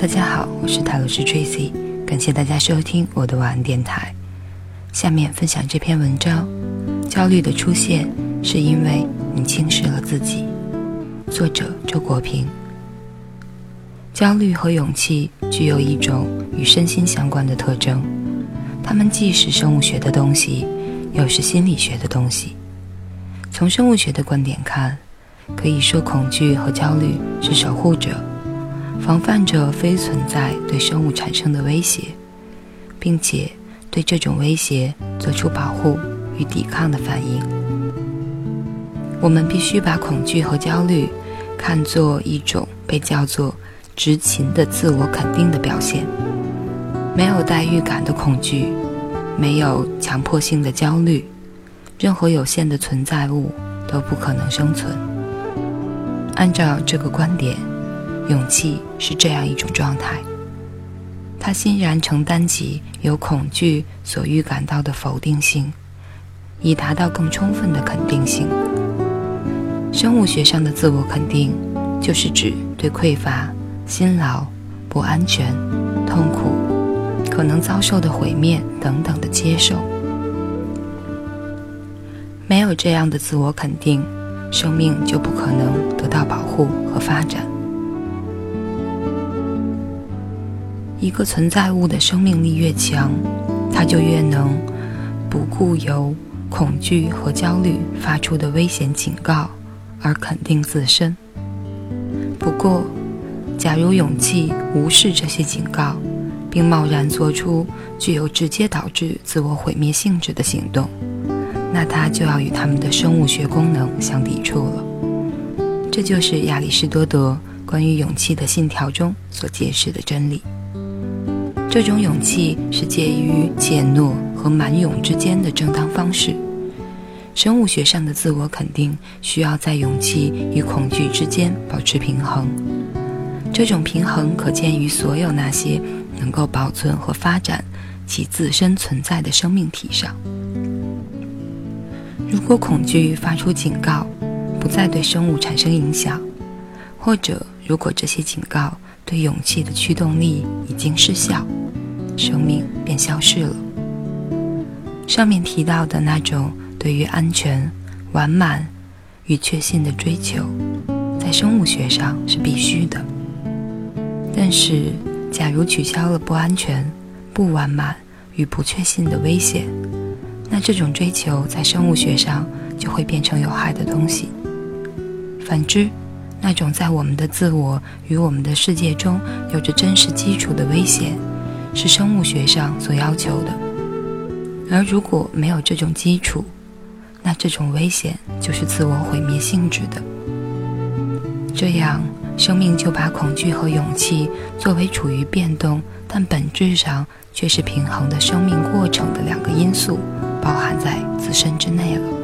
大家好，我是泰罗师 Tracy，感谢大家收听我的晚安电台。下面分享这篇文章：焦虑的出现是因为你轻视了自己。作者周国平。焦虑和勇气具有一种与身心相关的特征，它们既是生物学的东西，又是心理学的东西。从生物学的观点看，可以说恐惧和焦虑是守护者。防范着非存在对生物产生的威胁，并且对这种威胁做出保护与抵抗的反应。我们必须把恐惧和焦虑看作一种被叫做“执勤”的自我肯定的表现。没有带预感的恐惧，没有强迫性的焦虑，任何有限的存在物都不可能生存。按照这个观点。勇气是这样一种状态，他欣然承担起由恐惧所预感到的否定性，以达到更充分的肯定性。生物学上的自我肯定，就是指对匮乏、辛劳、不安全、痛苦、可能遭受的毁灭等等的接受。没有这样的自我肯定，生命就不可能得到保护和发展。一个存在物的生命力越强，它就越能不顾由恐惧和焦虑发出的危险警告而肯定自身。不过，假如勇气无视这些警告，并贸然做出具有直接导致自我毁灭性质的行动，那它就要与他们的生物学功能相抵触了。这就是亚里士多德关于勇气的信条中所揭示的真理。这种勇气是介于怯懦和蛮勇之间的正当方式。生物学上的自我肯定需要在勇气与恐惧之间保持平衡。这种平衡可见于所有那些能够保存和发展其自身存在的生命体上。如果恐惧发出警告，不再对生物产生影响，或者如果这些警告对勇气的驱动力已经失效。生命便消失了。上面提到的那种对于安全、完满与确信的追求，在生物学上是必须的。但是，假如取消了不安全、不完满与不确信的危险，那这种追求在生物学上就会变成有害的东西。反之，那种在我们的自我与我们的世界中有着真实基础的危险。是生物学上所要求的，而如果没有这种基础，那这种危险就是自我毁灭性质的。这样，生命就把恐惧和勇气作为处于变动但本质上却是平衡的生命过程的两个因素，包含在自身之内了。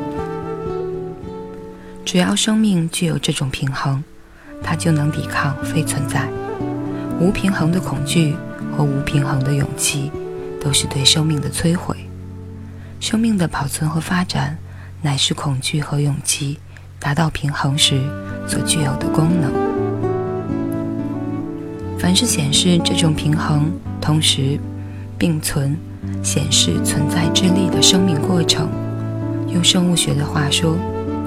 只要生命具有这种平衡，它就能抵抗非存在、无平衡的恐惧。和无平衡的勇气，都是对生命的摧毁。生命的保存和发展，乃是恐惧和勇气达到平衡时所具有的功能。凡是显示这种平衡，同时并存、显示存在之力的生命过程，用生物学的话说，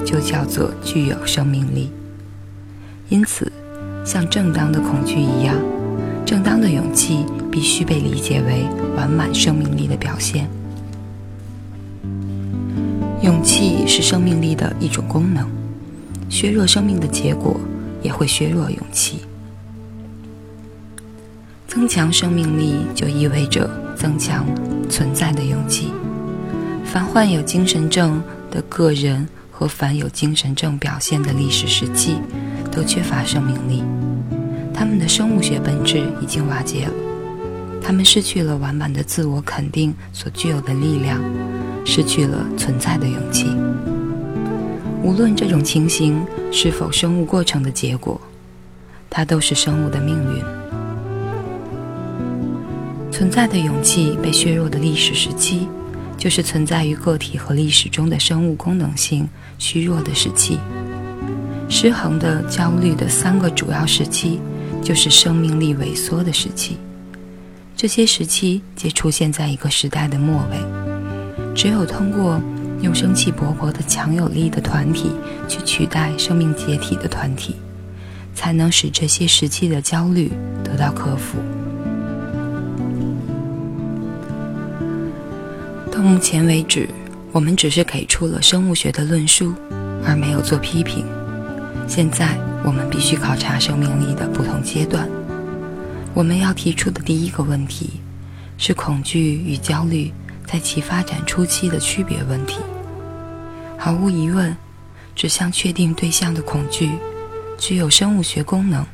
就叫做具有生命力。因此，像正当的恐惧一样。正当的勇气必须被理解为完满生命力的表现。勇气是生命力的一种功能，削弱生命的结果也会削弱勇气。增强生命力就意味着增强存在的勇气。凡患有精神症的个人和凡有精神症表现的历史时期，都缺乏生命力。他们的生物学本质已经瓦解了，他们失去了完满的自我肯定所具有的力量，失去了存在的勇气。无论这种情形是否生物过程的结果，它都是生物的命运。存在的勇气被削弱的历史时期，就是存在于个体和历史中的生物功能性虚弱的时期。失衡的焦虑的三个主要时期。就是生命力萎缩的时期。这些时期皆出现在一个时代的末尾。只有通过用生气勃勃的强有力的团体去取代生命解体的团体，才能使这些时期的焦虑得到克服。到目前为止，我们只是给出了生物学的论述，而没有做批评。现在，我们必须考察生命力的不同阶段。我们要提出的第一个问题是恐惧与焦虑在其发展初期的区别问题。毫无疑问，指向确定对象的恐惧具有生物学功能，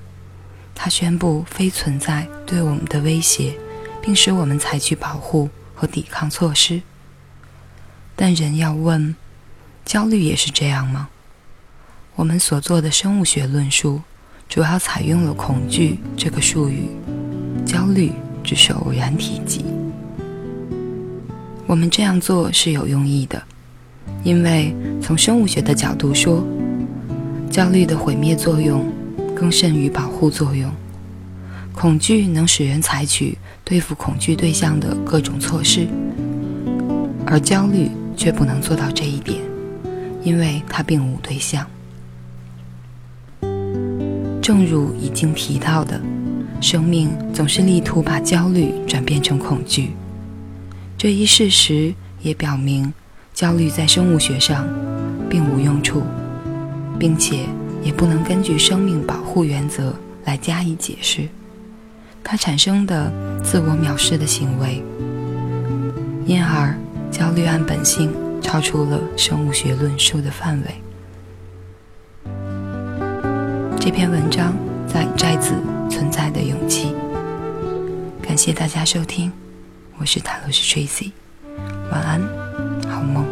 它宣布非存在对我们的威胁，并使我们采取保护和抵抗措施。但人要问：焦虑也是这样吗？我们所做的生物学论述主要采用了“恐惧”这个术语，焦虑只是偶然提及。我们这样做是有用意的，因为从生物学的角度说，焦虑的毁灭作用更甚于保护作用。恐惧能使人采取对付恐惧对象的各种措施，而焦虑。却不能做到这一点，因为他并无对象。正如已经提到的，生命总是力图把焦虑转变成恐惧。这一事实也表明，焦虑在生物学上并无用处，并且也不能根据生命保护原则来加以解释它产生的自我藐视的行为，因而。焦虑按本性超出了生物学论述的范围。这篇文章在寨子《存在的勇气》。感谢大家收听，我是塔罗斯 Tracy，晚安。好梦